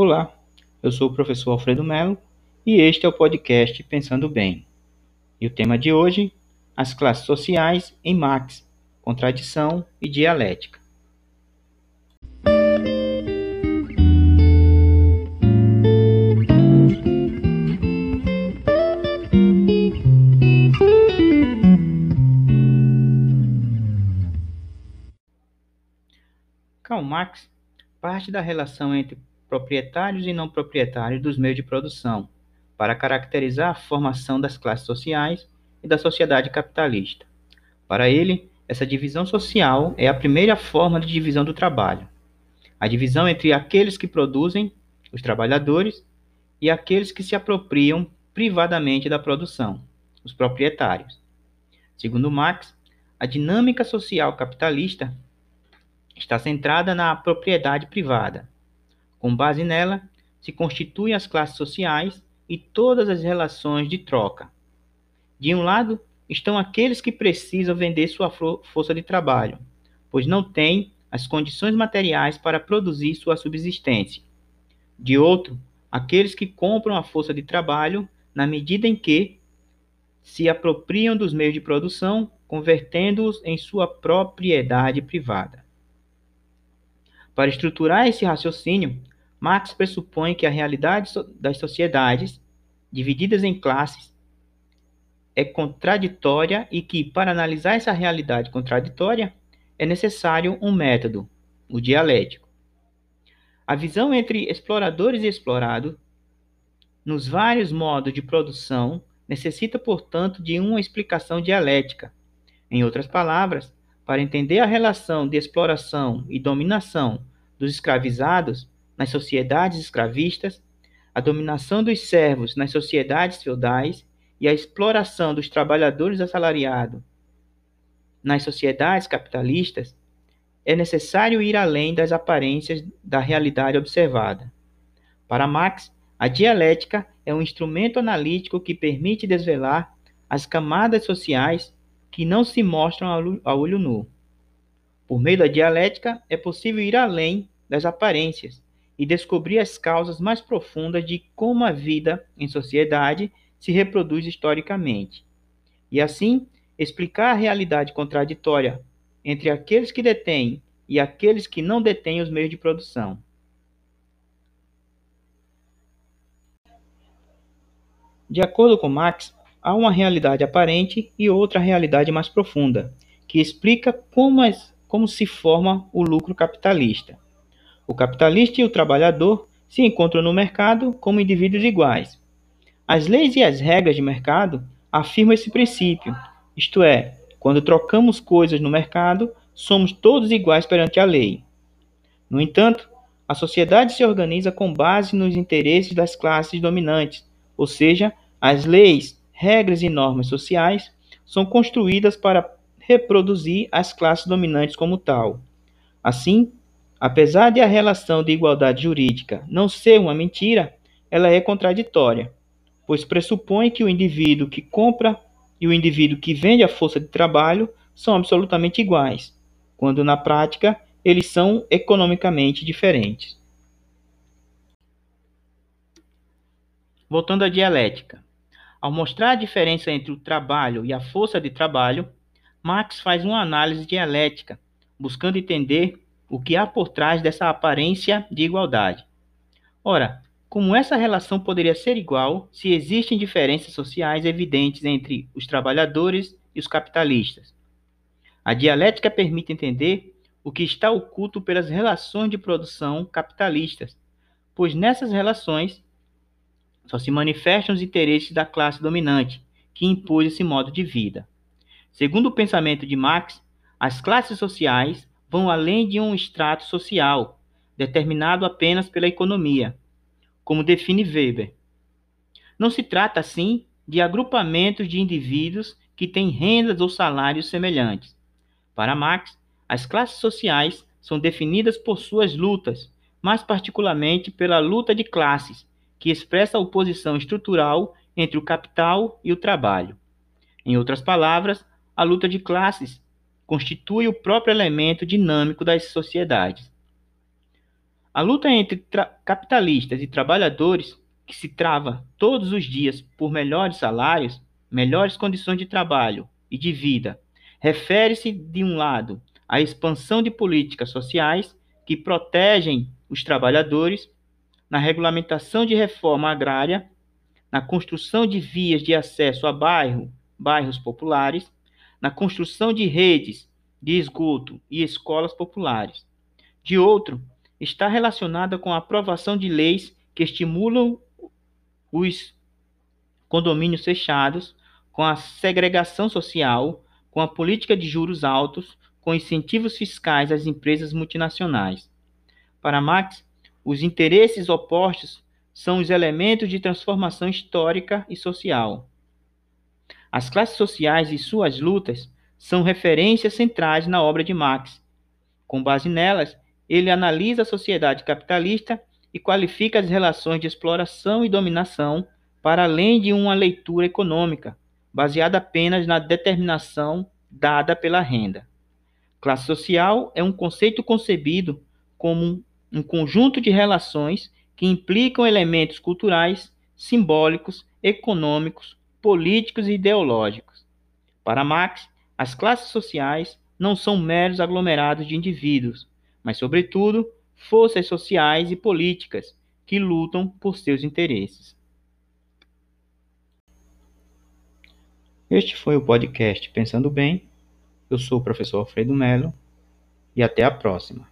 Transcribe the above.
Olá, eu sou o professor Alfredo Melo e este é o podcast Pensando Bem. E o tema de hoje, as classes sociais em Marx, contradição e dialética. Karl Marx parte da relação entre proprietários e não proprietários dos meios de produção, para caracterizar a formação das classes sociais e da sociedade capitalista. Para ele, essa divisão social é a primeira forma de divisão do trabalho. A divisão entre aqueles que produzem, os trabalhadores, e aqueles que se apropriam privadamente da produção, os proprietários. Segundo Marx, a dinâmica social capitalista está centrada na propriedade privada, com base nela, se constituem as classes sociais e todas as relações de troca. De um lado, estão aqueles que precisam vender sua força de trabalho, pois não têm as condições materiais para produzir sua subsistência. De outro, aqueles que compram a força de trabalho na medida em que se apropriam dos meios de produção, convertendo-os em sua propriedade privada. Para estruturar esse raciocínio, Marx pressupõe que a realidade das sociedades, divididas em classes, é contraditória e que, para analisar essa realidade contraditória, é necessário um método, o dialético. A visão entre exploradores e explorados, nos vários modos de produção, necessita, portanto, de uma explicação dialética. Em outras palavras, para entender a relação de exploração e dominação dos escravizados, nas sociedades escravistas, a dominação dos servos nas sociedades feudais e a exploração dos trabalhadores assalariados nas sociedades capitalistas, é necessário ir além das aparências da realidade observada. Para Marx, a dialética é um instrumento analítico que permite desvelar as camadas sociais que não se mostram a olho nu. Por meio da dialética, é possível ir além das aparências e descobrir as causas mais profundas de como a vida em sociedade se reproduz historicamente. E assim, explicar a realidade contraditória entre aqueles que detêm e aqueles que não detêm os meios de produção. De acordo com Marx, há uma realidade aparente e outra realidade mais profunda, que explica como, como se forma o lucro capitalista. O capitalista e o trabalhador se encontram no mercado como indivíduos iguais. As leis e as regras de mercado afirmam esse princípio, isto é, quando trocamos coisas no mercado, somos todos iguais perante a lei. No entanto, a sociedade se organiza com base nos interesses das classes dominantes, ou seja, as leis, regras e normas sociais são construídas para reproduzir as classes dominantes como tal. Assim, Apesar de a relação de igualdade jurídica não ser uma mentira, ela é contraditória, pois pressupõe que o indivíduo que compra e o indivíduo que vende a força de trabalho são absolutamente iguais, quando na prática eles são economicamente diferentes. Voltando à dialética. Ao mostrar a diferença entre o trabalho e a força de trabalho, Marx faz uma análise dialética, buscando entender o que há por trás dessa aparência de igualdade. Ora, como essa relação poderia ser igual se existem diferenças sociais evidentes entre os trabalhadores e os capitalistas? A dialética permite entender o que está oculto pelas relações de produção capitalistas, pois nessas relações só se manifestam os interesses da classe dominante, que impôs esse modo de vida. Segundo o pensamento de Marx, as classes sociais vão além de um extrato social, determinado apenas pela economia, como define Weber. Não se trata, assim, de agrupamentos de indivíduos que têm rendas ou salários semelhantes. Para Marx, as classes sociais são definidas por suas lutas, mais particularmente pela luta de classes, que expressa a oposição estrutural entre o capital e o trabalho. Em outras palavras, a luta de classes constitui o próprio elemento dinâmico das sociedades. A luta entre capitalistas e trabalhadores, que se trava todos os dias por melhores salários, melhores condições de trabalho e de vida, refere-se, de um lado, à expansão de políticas sociais que protegem os trabalhadores, na regulamentação de reforma agrária, na construção de vias de acesso a bairro, bairros populares, na construção de redes de esgoto e escolas populares. De outro, está relacionada com a aprovação de leis que estimulam os condomínios fechados, com a segregação social, com a política de juros altos, com incentivos fiscais às empresas multinacionais. Para Marx, os interesses opostos são os elementos de transformação histórica e social. As classes sociais e suas lutas são referências centrais na obra de Marx. Com base nelas, ele analisa a sociedade capitalista e qualifica as relações de exploração e dominação para além de uma leitura econômica, baseada apenas na determinação dada pela renda. Classe social é um conceito concebido como um conjunto de relações que implicam elementos culturais, simbólicos, econômicos, políticos e ideológicos. Para Marx, as classes sociais não são meros aglomerados de indivíduos, mas, sobretudo, forças sociais e políticas que lutam por seus interesses. Este foi o podcast Pensando Bem. Eu sou o professor Alfredo Melo e até a próxima.